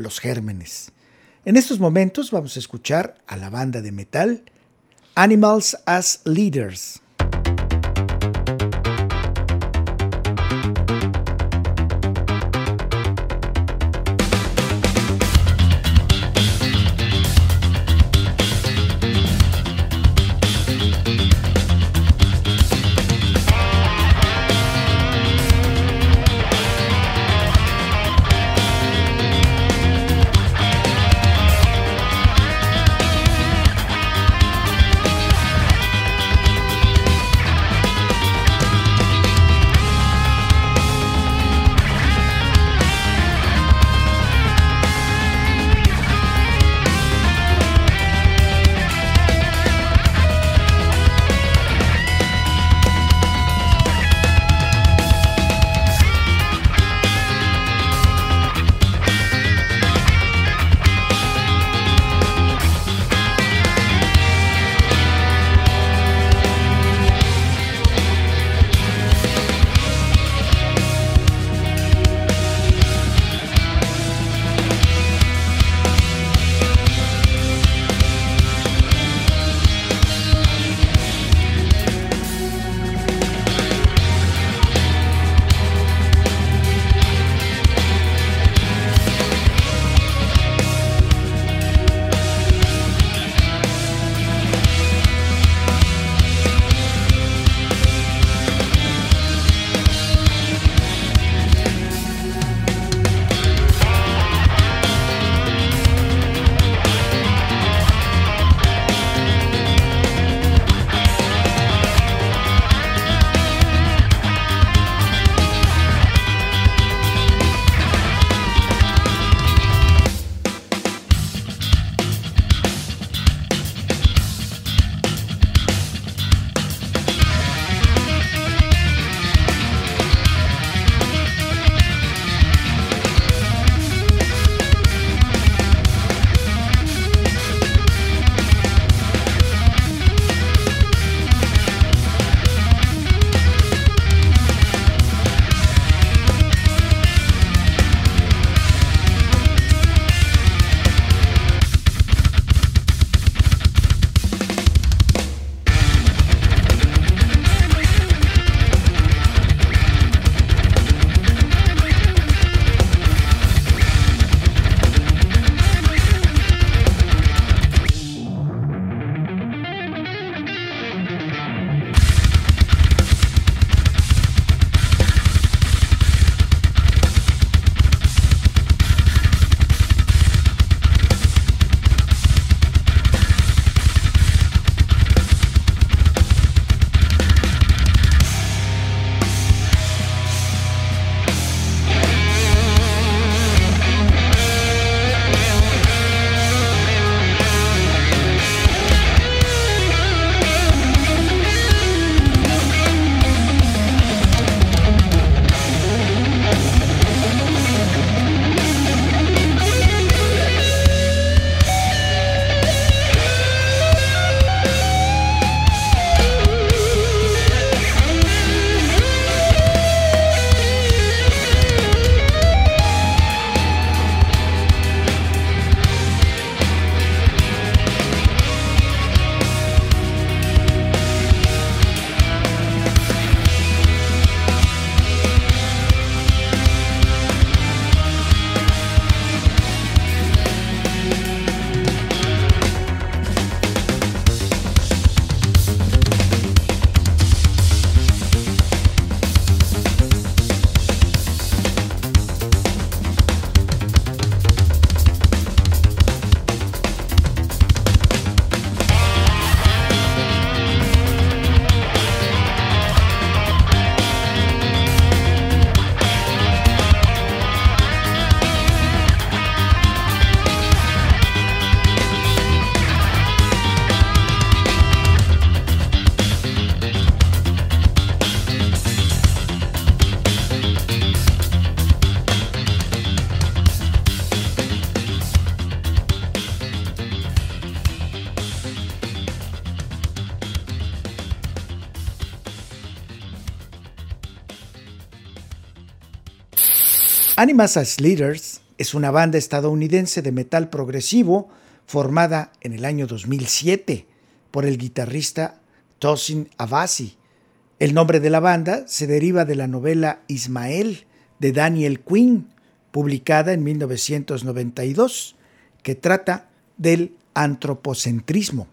los gérmenes. En estos momentos vamos a escuchar a la banda de metal Animals as Leaders. Animas as Leaders es una banda estadounidense de metal progresivo formada en el año 2007 por el guitarrista Tosin Avasi. El nombre de la banda se deriva de la novela Ismael de Daniel Quinn, publicada en 1992, que trata del antropocentrismo.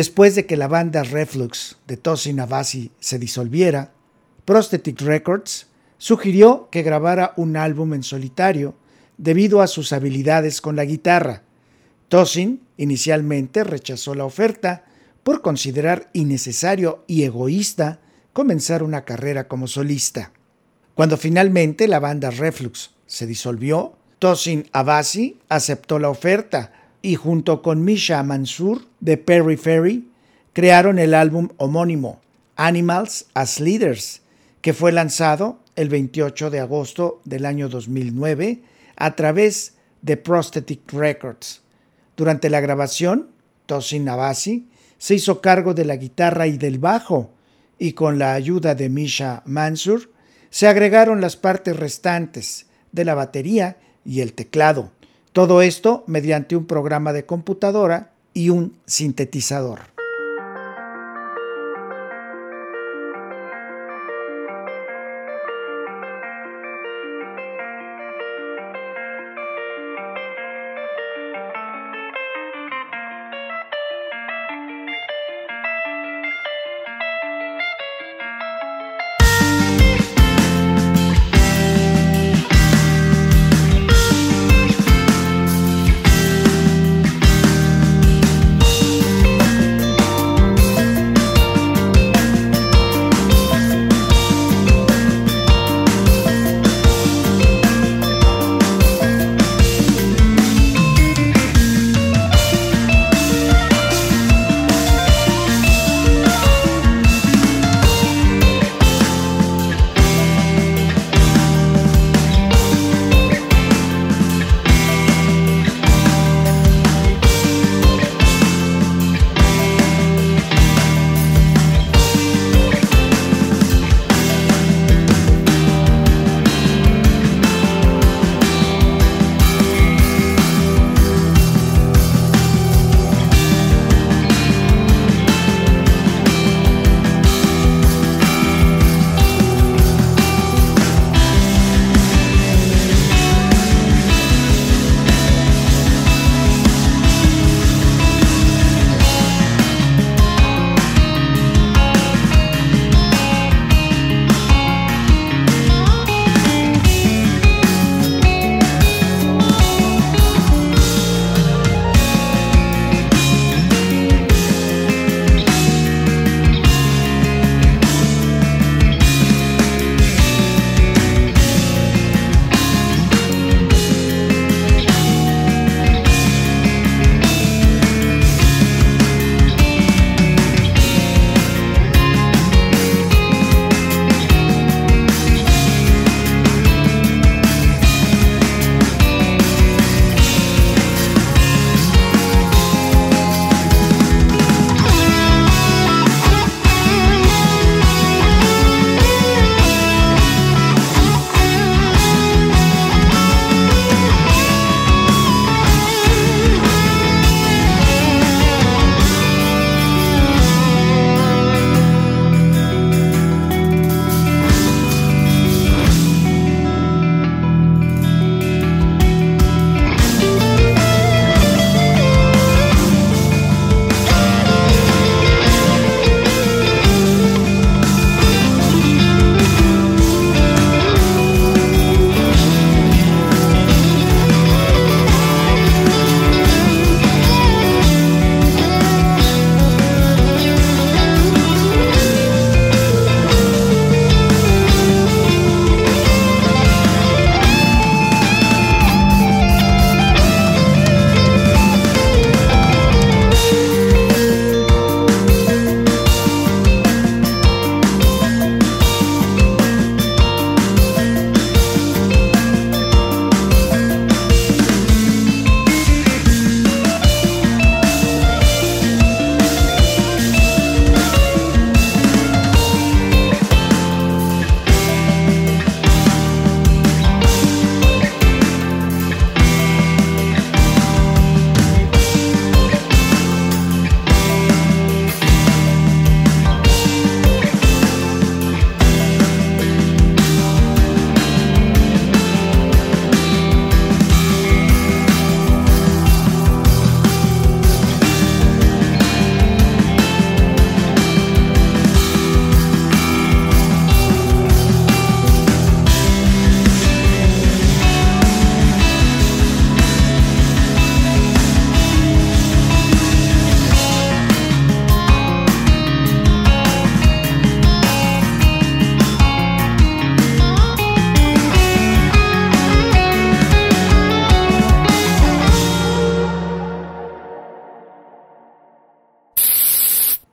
Después de que la banda Reflux de Tosin Abasi se disolviera, Prosthetic Records sugirió que grabara un álbum en solitario debido a sus habilidades con la guitarra. Tosin inicialmente rechazó la oferta por considerar innecesario y egoísta comenzar una carrera como solista. Cuando finalmente la banda Reflux se disolvió, Tosin Abasi aceptó la oferta y junto con Misha Mansur de Perry Ferry crearon el álbum homónimo Animals as Leaders, que fue lanzado el 28 de agosto del año 2009 a través de Prosthetic Records. Durante la grabación, Tosin Abasi se hizo cargo de la guitarra y del bajo, y con la ayuda de Misha Mansur se agregaron las partes restantes de la batería y el teclado. Todo esto mediante un programa de computadora y un sintetizador.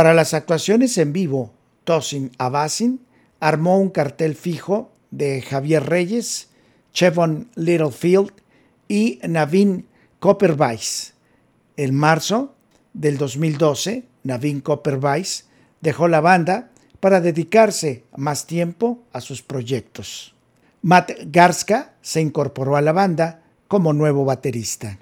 Para las actuaciones en vivo, Tosin Abasin armó un cartel fijo de Javier Reyes, Chevon Littlefield y Navin Coppervice. En marzo del 2012, Navin Coppervice dejó la banda para dedicarse más tiempo a sus proyectos. Matt Garska se incorporó a la banda como nuevo baterista.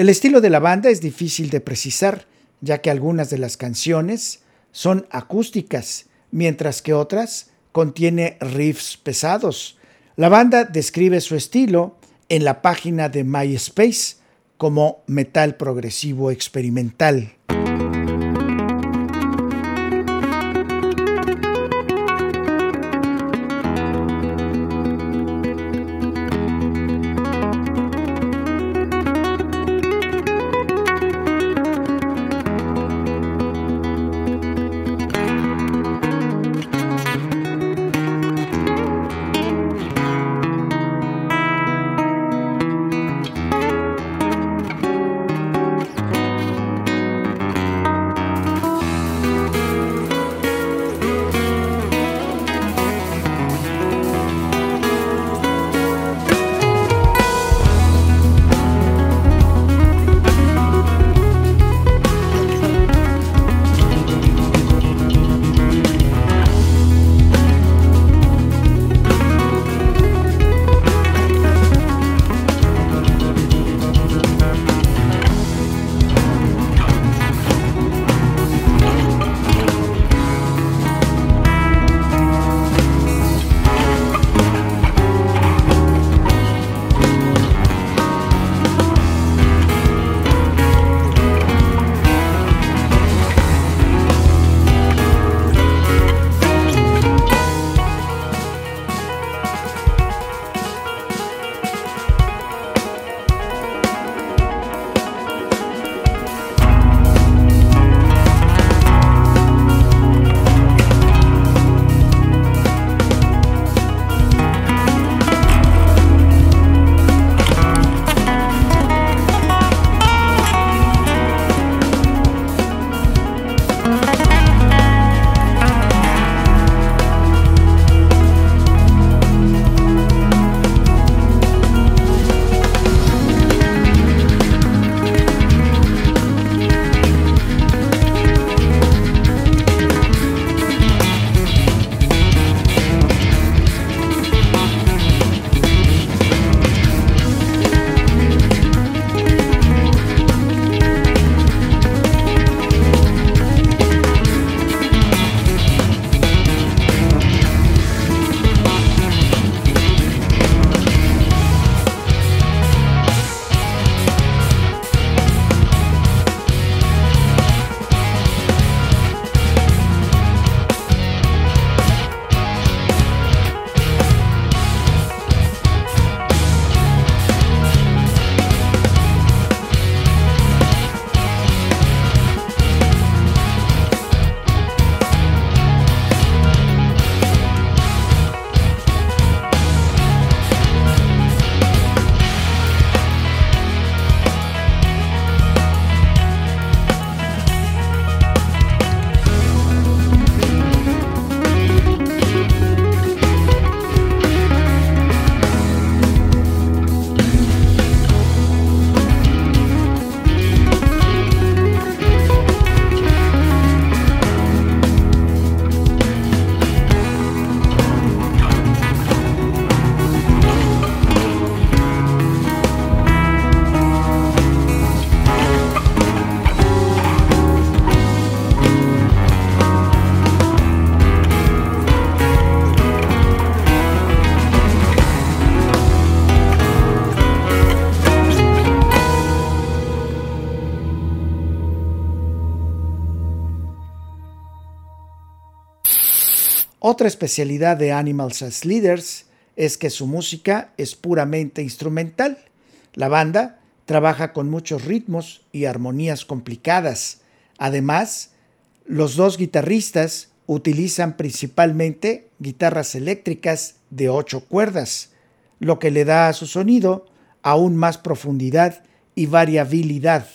El estilo de la banda es difícil de precisar, ya que algunas de las canciones son acústicas, mientras que otras contiene riffs pesados. La banda describe su estilo en la página de MySpace como metal progresivo experimental. Otra especialidad de Animals as Leaders es que su música es puramente instrumental. La banda trabaja con muchos ritmos y armonías complicadas. Además, los dos guitarristas utilizan principalmente guitarras eléctricas de ocho cuerdas, lo que le da a su sonido aún más profundidad y variabilidad.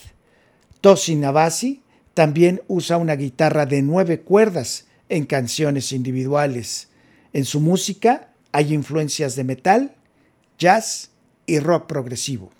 Tosin Abasi también usa una guitarra de nueve cuerdas en canciones individuales. En su música hay influencias de metal, jazz y rock progresivo.